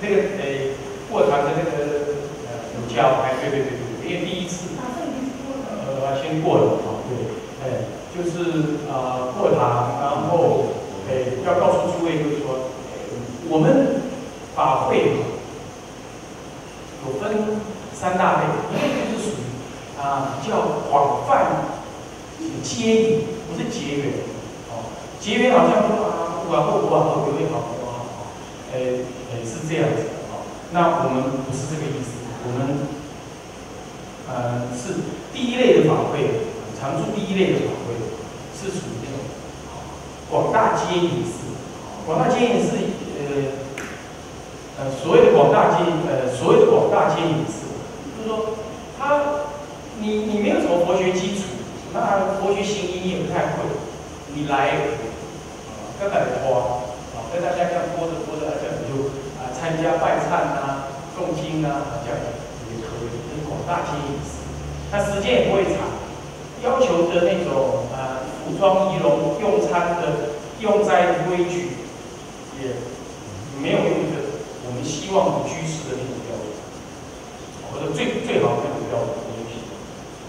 那个诶过堂的那个呃有教，哎，对对对对，因为第一次。呃先过了啊，对，哎，就是啊过堂，然后哎要告诉诸位，就是说，我们法会有分三大类，一类就是属于啊比较广泛接引，不是结缘，哦，结缘好像说啊不管后不好，后有也好，不好，哎哎是这样子的哦，那我们不是这个意思，我们。呃，是第一类的法会，常住第一类的法会，是属于那种广大接引式。广大接引式，呃，呃，所谓的广大接，呃，所谓的广大接引式，就是说，他，你你没有什么佛学基础，那佛学心意你也不太会，你来，啊，跟大家花，啊，跟大家这样播着播着，这样参加拜忏啊、诵经啊，这样。大接饮食，那时间也不会长，要求的那种呃服装仪容、用餐的用斋的规矩，也没有用的我们希望居士的那种标准，或者最最好那种标准东西。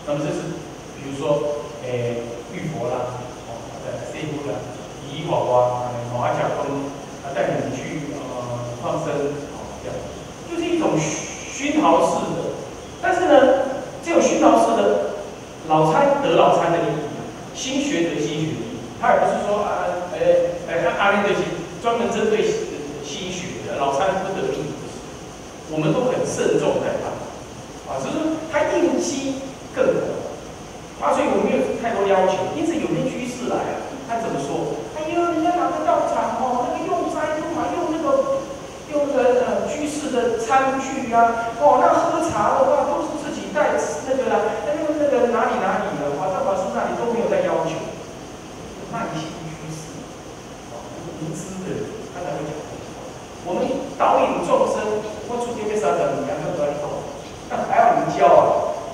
那么这是比如说诶玉佛啦，哦在这一部的仪娃娃、马甲崩啊带你们去呃放生，哦这样，就是一种熏陶式的。但是呢，这种熏陶式的老餐得老餐的意义，新学得新学的意义，他也不是说啊，哎哎，他阿弥陀佛专门针对新学的老餐不得意，我们都很慎重在看，啊，只是他应激更多，啊，所以我们没有太多要求。因此有些居士来啊，他怎么说？哎呦，人家哪个道场哦，那个用斋用嘛，用那个用的呃居士的餐具啊，哦，那喝茶的话。在那个啦，那个那个哪里哪里的，华藏法师那里都没有在要求，耐心居士，哦，无知的，他才会讲。我们导引众生，我出去被杀掉，你两个都要懂，那还要你教啊？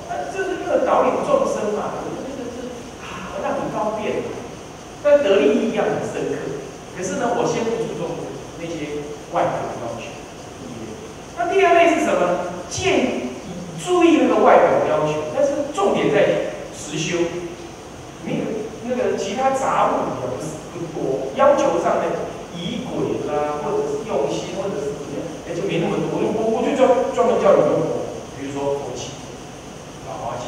那这是一个导引众生嘛，这个是啊，那很方便，但得利益一样很深刻。可是呢，我先不注重那些外表的要求。那第二类是什么？见。注意那个外表的要求，但是重点在实修，没有那个其他杂物的不是不多，要求上的仪轨啦，或者是用心，或者是怎么样，哎就没那么多。我我就专专门叫你用佛，比如说佛器、法华器，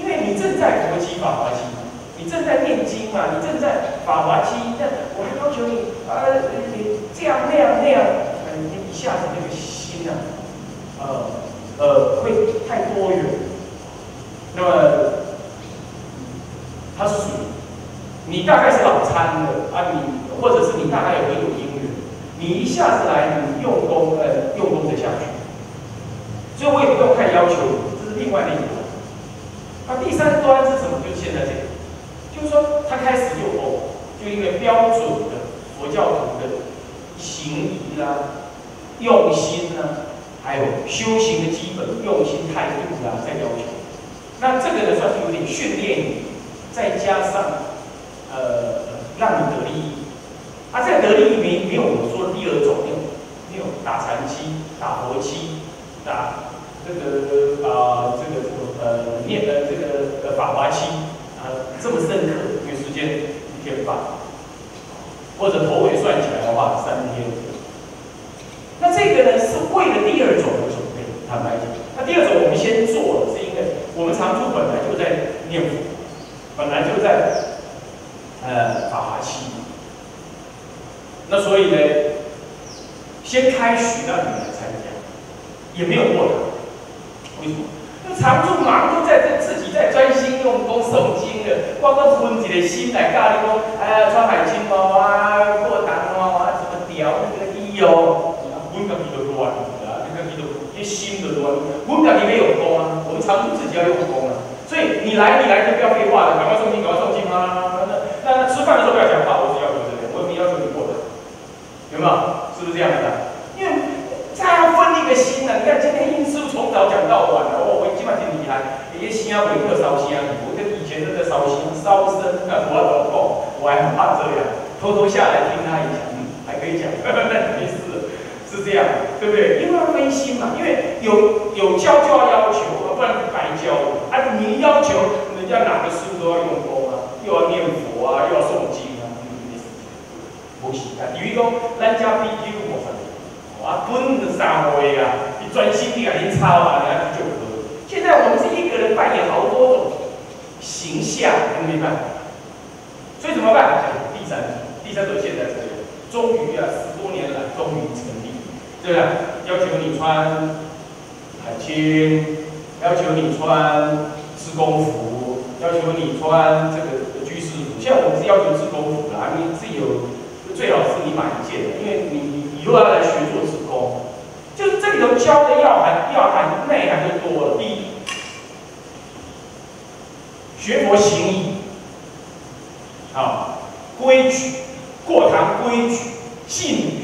因为你正在佛器、法华器，你正在念经嘛，你正在法华期，那我还要求你啊，你这样那样那样，你一下子那个心啊，呃。呃，会太多元。那么，它是属于你大概是老参的啊，你或者是你大概有很有因缘，你一下子来，你用功呃用功的下去，所以我也不用太要求你，这是另外的一个。那第三端是什么？就是现在这个，就是说他开始就哦，就一个标准的佛教徒的行仪啦、用心啦。还有修行的基本用心态度啊，在要求。那这个呢，算是有点训练你，再加上呃，让你得利益。啊，这个得利益没没有我说的第二种，没有没有打禅期、打佛期、打这个啊这个这个呃念的这个呃法华期啊这么深刻，因为时间一天半，或者头尾算起来的话三天。那这个呢，是为了第二种的准备。坦白讲，那第二种我们先做，是因为我们常住本来就在念佛，本来就在呃法华期。那所以呢，先开许让你来参加，也没有过堂。为什么？那常住忙都在这自己在专心用功诵经的，光个分己的心来教你说，哎呀，穿海青毛啊，过堂哦啊，怎么调那个衣哦。阮家己就乱啊，你家己就一心就乱。阮家己没有功啊，我们常住自己要用功啊。所以你来，你来就不要废话了，赶快诵经，赶快诵经啊！那那那吃饭的时候不要讲话，我是要求这个，我也没要求你过的，有没有？是不是这样的？因为这样分一个心啊！你看今天印师傅从早讲到晚了，哦，我今晚挺厉害，一些新啊鬼客烧香，我跟以前都在烧香烧生，那我老痛，我还很怕这样，偷偷下来听他一下，嗯，还可以讲，那没事。是这样，对不对？因为要分心嘛，因为有有教就要要求，不然白教。啊，你要求人家哪个师傅都要用功啊，又要念佛啊，又要诵经啊，不行啊。比如讲，咱家 PQ 我分，我本的三位啊，专心地啊，你抄啊，人家就可。现在我们是一个人扮演好多种形象，明白？所以怎么办？第三，第三种现在是，终于啊，十多年来终于成立。对不对？要求你穿海青，要求你穿自工服，要求你穿这个居士服。现在我们是要求自工服的，你自己有最好是你买一件，因为你你以后要来学，头教的要含要含内涵就多了。第一，学佛行义，啊，规矩，过堂规矩，信语。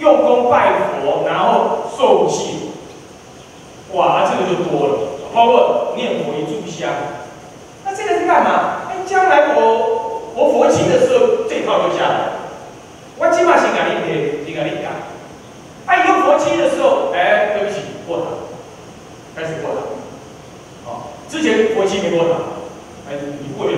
用功拜佛，然后受戒，哇，这个就多了。包括念佛一炷香，那这个是干嘛？哎，将来我我佛经的时候，这套就下来。我起码先给你念，先给你讲。七，的时候，哎，对不起，过堂，开始过堂。好，之前佛经没过堂，哎，你过了。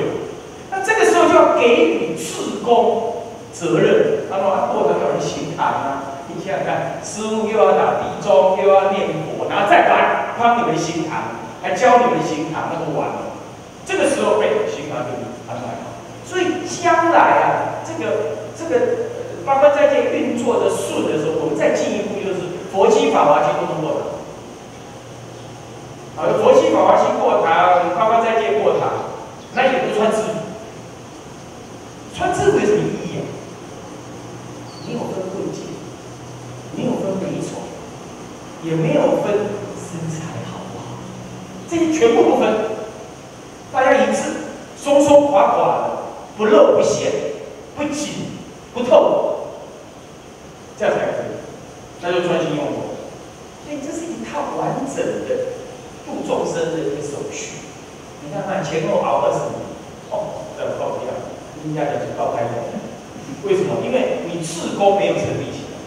那这个时候就要给予自功。责任，他说他过程有人行堂啊，你想想看，师傅又要打地钟，又要念佛，然后再来帮你们行堂，还教你们行堂，那就完了。这个时候被行堂给安排好，所以将来啊，这个这个八关斋戒运作的顺的时候，我们再进一步佛经法华经都通过堂，好，佛经法华经过堂，八关斋戒过堂，那也不穿制服，穿制服有什么意义啊？没有分贵贱，没有分美丑，也没有分身材好不好，这些全部不分，大家一致，松松垮垮的，不露不显，不紧不透，这样才可以，那就专心用功。所以这是一套完整的度众生的一个手续。你看看前后熬二十年，哦，这报不一样，人家讲是报开的。为什么？因为你自宫没有成立起来。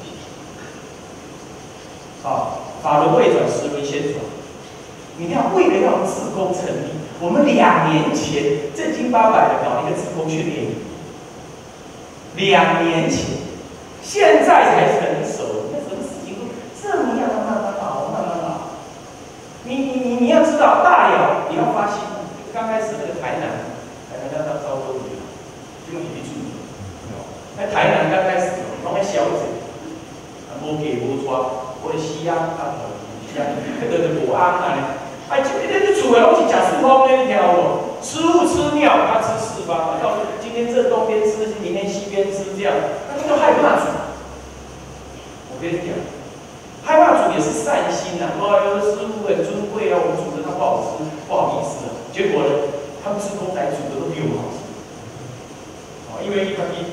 好，法轮未转，时轮先转。你看，为了要自宫成立，我们两年前正经八百的搞一个自宫训练营。两年前，现在才成熟。那什么事情都这么样的慢慢熬，慢慢熬。你你你你要知道，大了你要发心。刚开始那个台南，台南要到招州去，就用一注。在台南刚开始，拢个小子，啊无给无穿，或者西安啊，西安，迄个就无安啊。哎，今天你厝诶拢是食四方的，你听有无？吃物吃尿，他吃四方。要是今天这东边吃，明天西边吃，这样，那就害怕煮。我跟你讲，害怕煮也是善心呐。哇，有的师傅很尊贵啊，我们煮的他不好吃，不好意思啊。结果呢，他们吃公仔煮的都比我好吃。哦，因为一般一。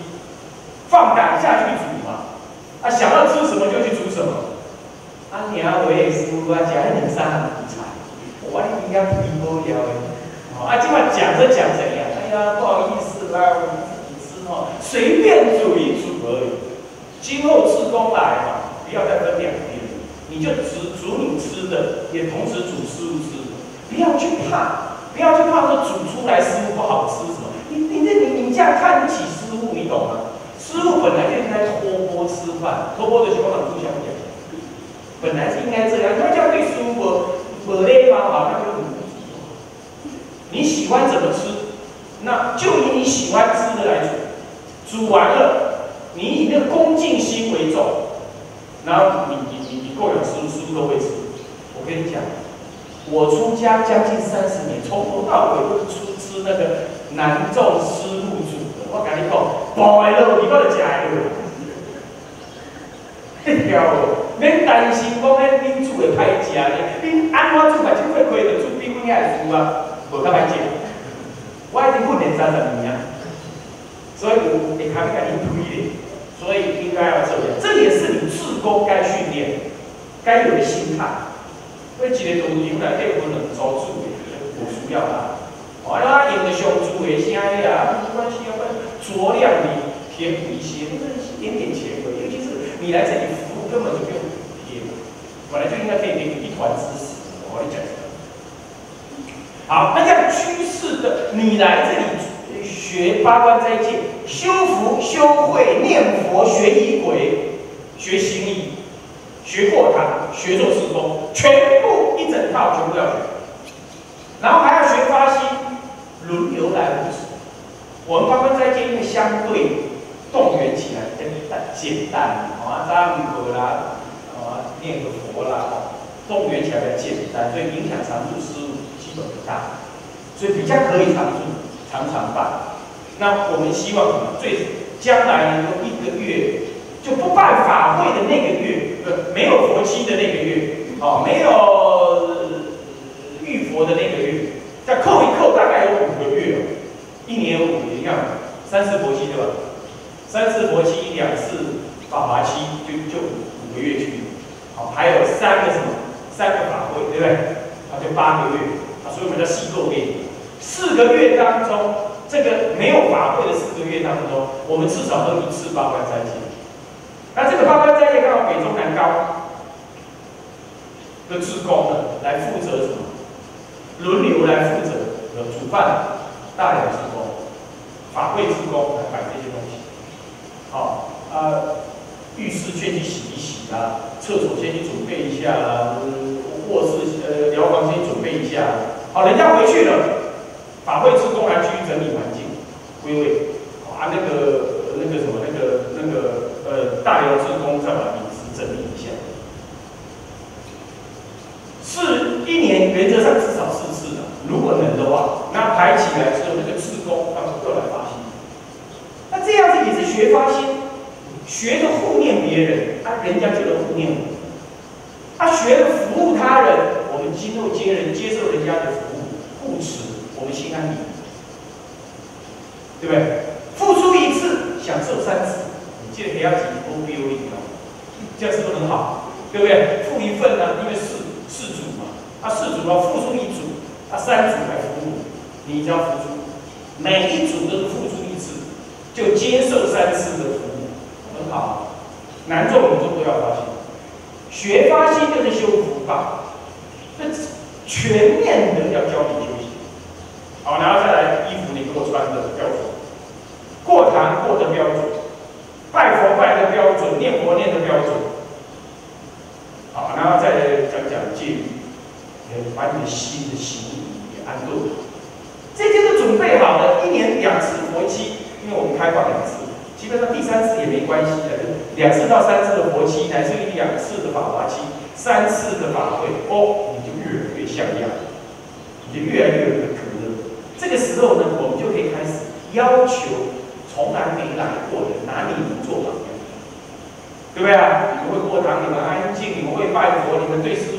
放胆下去煮嘛，啊，想要吃什么就去煮什么，啊，你啊，落去师傅啊，食迄两三行菜，我哩应该皮无了的。哦，啊，今晚讲着讲着呀，哎呀，不好意思啦，我们自己吃哦，随便煮一煮而已。今后自宫来嘛，不要再分两边，你就只煮你吃的，也同时煮师傅吃的，不要去怕，不要去怕说煮出来师傅不好吃什么。你你这你你这样看不起师傅，你懂吗？师傅本来就应该托钵吃饭，托钵的情况不相讲，本来是应该这样。那这样对师傅我我累吗？好，那就很你喜欢怎么吃，那就以你喜欢吃的来煮。煮完了，你以那个恭敬心为重，然后你你你你供养师傅，师傅都会吃。我跟你讲，我出家将近三十年，从头到尾都是出吃那个南众师傅煮的。我跟你讲，包的肉你我就食的了。嘿条哦，免担心讲迄恁煮的歹食咧，恁安怎煮嘛，真会亏的，煮比阮遐会煮啊，无较歹食。我已经训练三十年啊，所以我会较甲你推的，所以应该要这样，这也是你自宫该训练、该有的心态。为一个东西来对分两组煮的，有需要啦。完了，用的上煮的声呀，没关系啊，酌量的填补一些，那个一点点钱而已。尤其是你来这里服务，根本就不用贴，本来就应该可以给你一团知识。我跟你讲。好，那这样趋势的，你来这里学八关斋戒，修福、修慧、念佛、学仪轨、学心意、学过堂、学做事功，全部一整套全部要学，然后还要学发心，轮流来无止。我们八关斋戒因为相对动员起来更简单，啊，扎弥陀啦，啊，念个佛啦，动员起来比较简单，所以影响常住师傅基本不大，所以比较可以常住，常常办。那我们希望什么？最将来能够一个月就不办法会的那个月，没有佛期的那个月，哦，没有遇佛的那个月，再扣一扣，大概有五个月，一年有五年，你看三次佛期对吧？三次佛期，两次法华期，就就五个月去，好，还有三个什么？三个法会，对不对？啊，就八个月，啊，所以我们叫细构月。四个月当中，这个没有法会的四个月当中，我们至少喝一次八关斋戒。那这个八关斋戒刚好北中南高的职工呢，来负责什么？轮流来负责呃煮饭、大寮职工、法会职工来摆这些东西。好，呃，浴室先去洗一洗啦，厕所先去准备一下啦，卧室呃疗房先准备一下。好，人家回去了，法会职工来去整理环境，归位。啊，那个那个什么，那个那个大寮职工再把名字整理一下。是一年原则上至少四次的，如果能的话，那排起来之后，那个职工他们各来发心。那这样子也是学发心，学着护念别人，啊，人家就能护念我。他学着服务他人，我们今后接人接受人家的服务，护持，我们心安理，对不对？付出一次，享受三次，你记得不要紧 O B O E 哦，这样是不是好？对不对？付一份呢，因为四四组嘛，他四组要付出一组，他三组来服务，你只要付出，每一组都是付出一次，就接受三次的服务，很好。男众女众都要发心，学发心就是修福报，这全面的要教你修行。好，然后再来衣服你给我穿的标准，过堂过的标准，拜佛拜的标准，念佛念的标准。好，然后再讲讲戒律，呃，把你的心的行仪也安顿。这些都准备好了，一年两次佛期，因为我们开放两次，基本上第三次也没关系的，两次到三次的佛期，乃至于两次的法华期，三次的法会，哦，你就越来越像样，你就越来越有可乐。这个时候呢，我们就可以开始要求从来没来过的拿你们做榜样，对不对啊？你们会过堂，你们安静，你们会拜佛，你们对师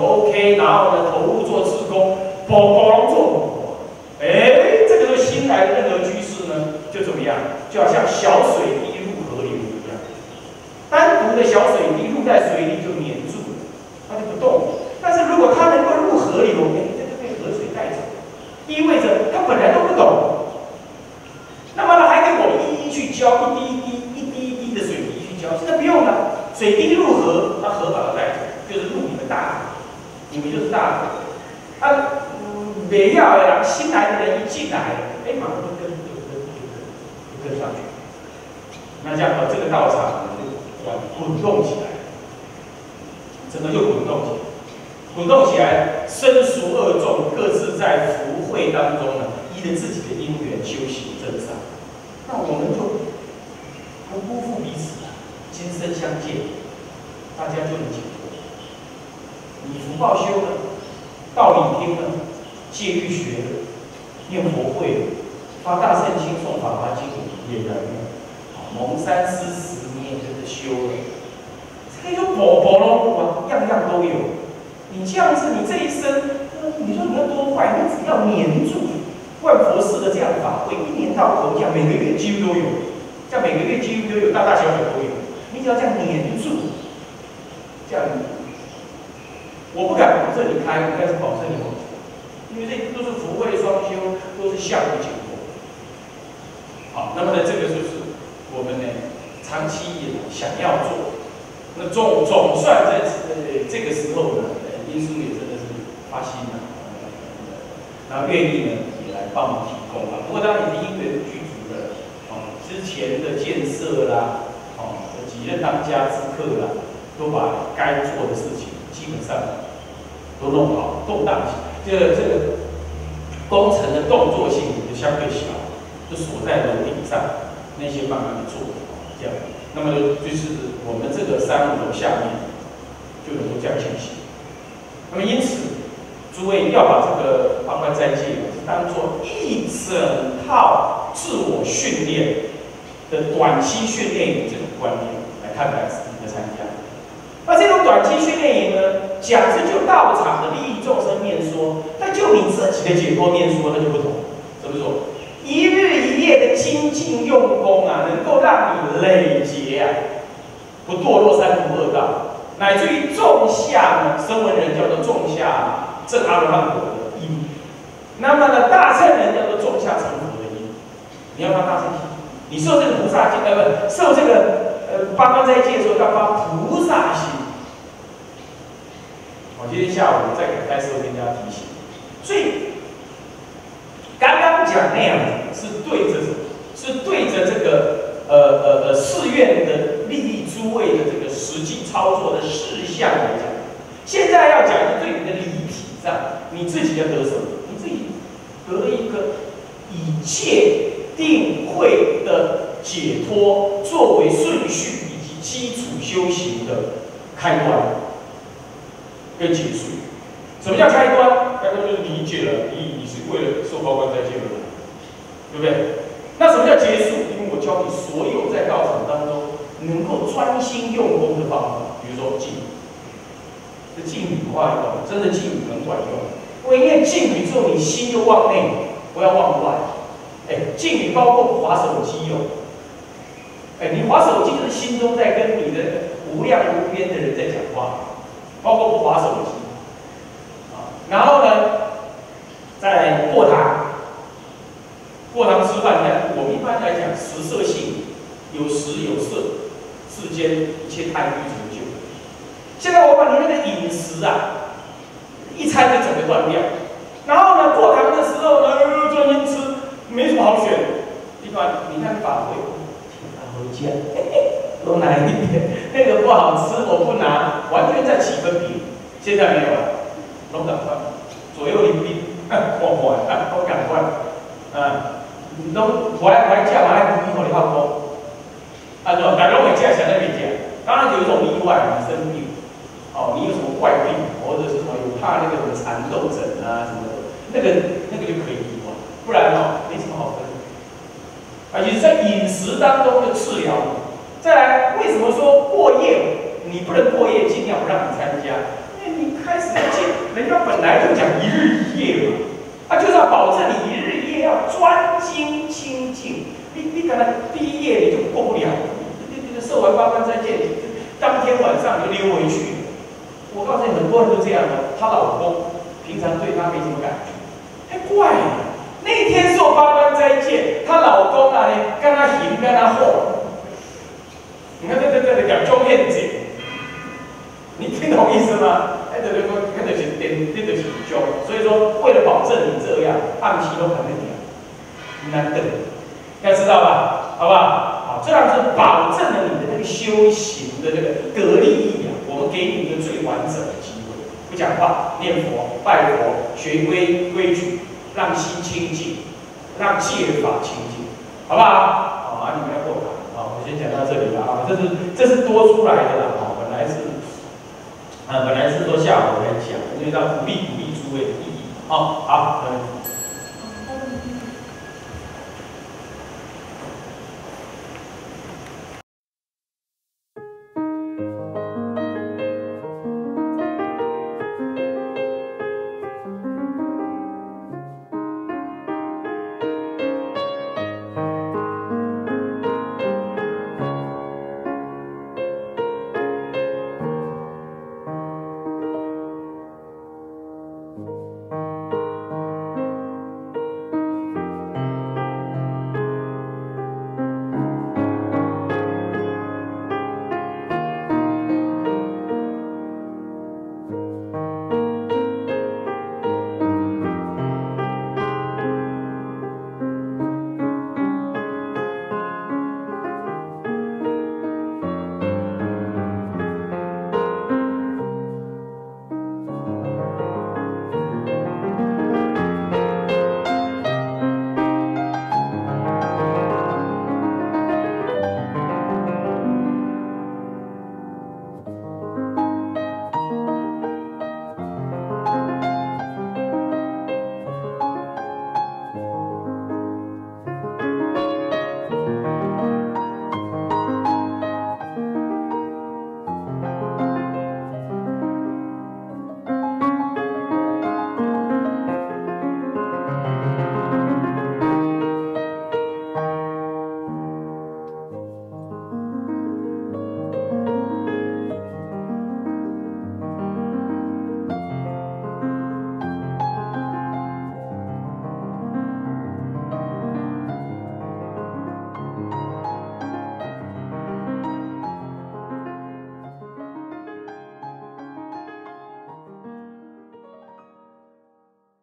OK，拿我的投入做自工，包包做佛，哎，这个时候新来的任何居士呢，就怎么样？就要像小水滴入河流一样，单独的小水滴入在水里就黏住了，大，你们就是大的。啊，没要的人，新来的人一进来，哎，马上就跟就跟就跟就跟上去。那这样把这个道场就滚动起来，整个就滚动起来，滚动起来，生熟二众各自在福慧当中呢，依着自己的因缘修行正上。那我们就不辜负彼此了，今生相见。大家就能解脱。你福报修了，道理听了，戒律学了，念佛会了，发大圣经诵法华经也能了。蒙山施食你也跟着修了，这个就宝宝喽，样样都有。你这样子，你这一生，你说你要多坏，你只要黏住万佛寺的这样法会，一年到头讲，每个月几乎都有，像每个月几乎都有，大大小小都有。你只要这样黏住。这样，我不敢保证你开，但是保证你往，因为这都是福慧双修，都是相互结果。好，那么呢，这个就是我们呢长期以来想要做。那总总算在呃这个时候呢，呃英叔也真的是发心了，然后愿意呢也来帮忙提供啊。不过当你的因缘具足了，哦，之前的建设啦，哦，几任当家之客啦。都把该做的事情基本上都弄好，动荡起来。这个这个工程的动作性就相对小，就锁在楼顶上，那些慢慢的做，那么就是我们这个三五楼下面就能够这样进行。那么因此，诸位要把这个八关斋戒当做一整套自我训练的短期训练营这种观念来看待自己的参加。那这种短期训练营呢，讲是就道场的利益众生面说，但就你自己的解脱面说，那就不同。怎么说？业的精进用功啊，能够让你累劫啊，不堕落三途恶道，乃至于种下呢，声闻人叫做种下正阿罗汉果的因。那么呢，大乘人叫做种下成佛的因。你要发大乘心，你受这个菩萨戒，呃，不，受这个呃。八关斋戒的时候要发菩萨心。我今天下午再给开始跟大家提醒，所以刚刚讲那样子对着，是对着这个呃呃呃寺院的利益诸位的这个实际操作的事项来讲。现在要讲的对你的理体上，你自己要得什么？你自己得一个以戒定慧的。解脱作为顺序以及基础修行的开端跟结束。什么叫开端？开端就是理解了，你你是为了受报关在戒而来，对不对？那什么叫结束？因为我教你所有在道场当中能够专心用功的方法，比如说静，这静语不好用，真的静语很管用。因为念静语之后，你心就往内，不要往外。哎，静语包括划手机哦。哎，你划手机就是心中在跟你的无量无边的人在讲话，包括不划手机啊。然后呢，在过堂，过堂吃饭呢，我们一般来讲食色性有食有色，世间一切贪欲成就。现在我把你那个饮食啊，一餐就整个断掉。然后呢，过堂的时候呢，专心吃，没什么好选。一般你看法会。回家，多拿一点，那个不好吃，我不拿，完全在起分别。现在没有了，拢赶快，左右邻居，换换，都赶快，啊，拢回来回来叫，还不依我的话说，啊，对，大家回家想那边讲，当然有一种例外，你生病，哦，你有什么怪病，或者是什么有怕那个什么蚕豆疹啊什么的，那个那个就可以例外，不然哦，没什么好分。而且在饮食当中的治疗。再来，为什么说过夜？你不能过夜，尽量不让你参加，因为你开始进，人家本来就讲一日一夜嘛，他就是要保证你一日一夜要专精清净。你你可能毕业你就过不了，你你你受完八关斋戒，你当天晚上你就溜回去。我告诉你，很多人都这样的。她老公平常对她没什么感觉，还怪。那天受八关斋戒，她老公啊呢，跟她行，跟她和。你看这这这的两种陷阱，你听懂意思吗？哎，对对对，看得起点，这个起胸。所以说，为了保证你这样，按期都肯定。难得，要知道吧？好不好？好，这样是保证了你的那个修行的那个得利益啊。我们给你一个最完整的机会，不讲话，念佛、拜佛、学规规矩，让心清净，让戒法清净，好不好？好，啊，你们要过来。好，我先讲到这里了啊，这是这是多出来的了啊，本来是，啊，本来是说下午来讲，因为要鼓励鼓励诸位的意义。好，好，嗯。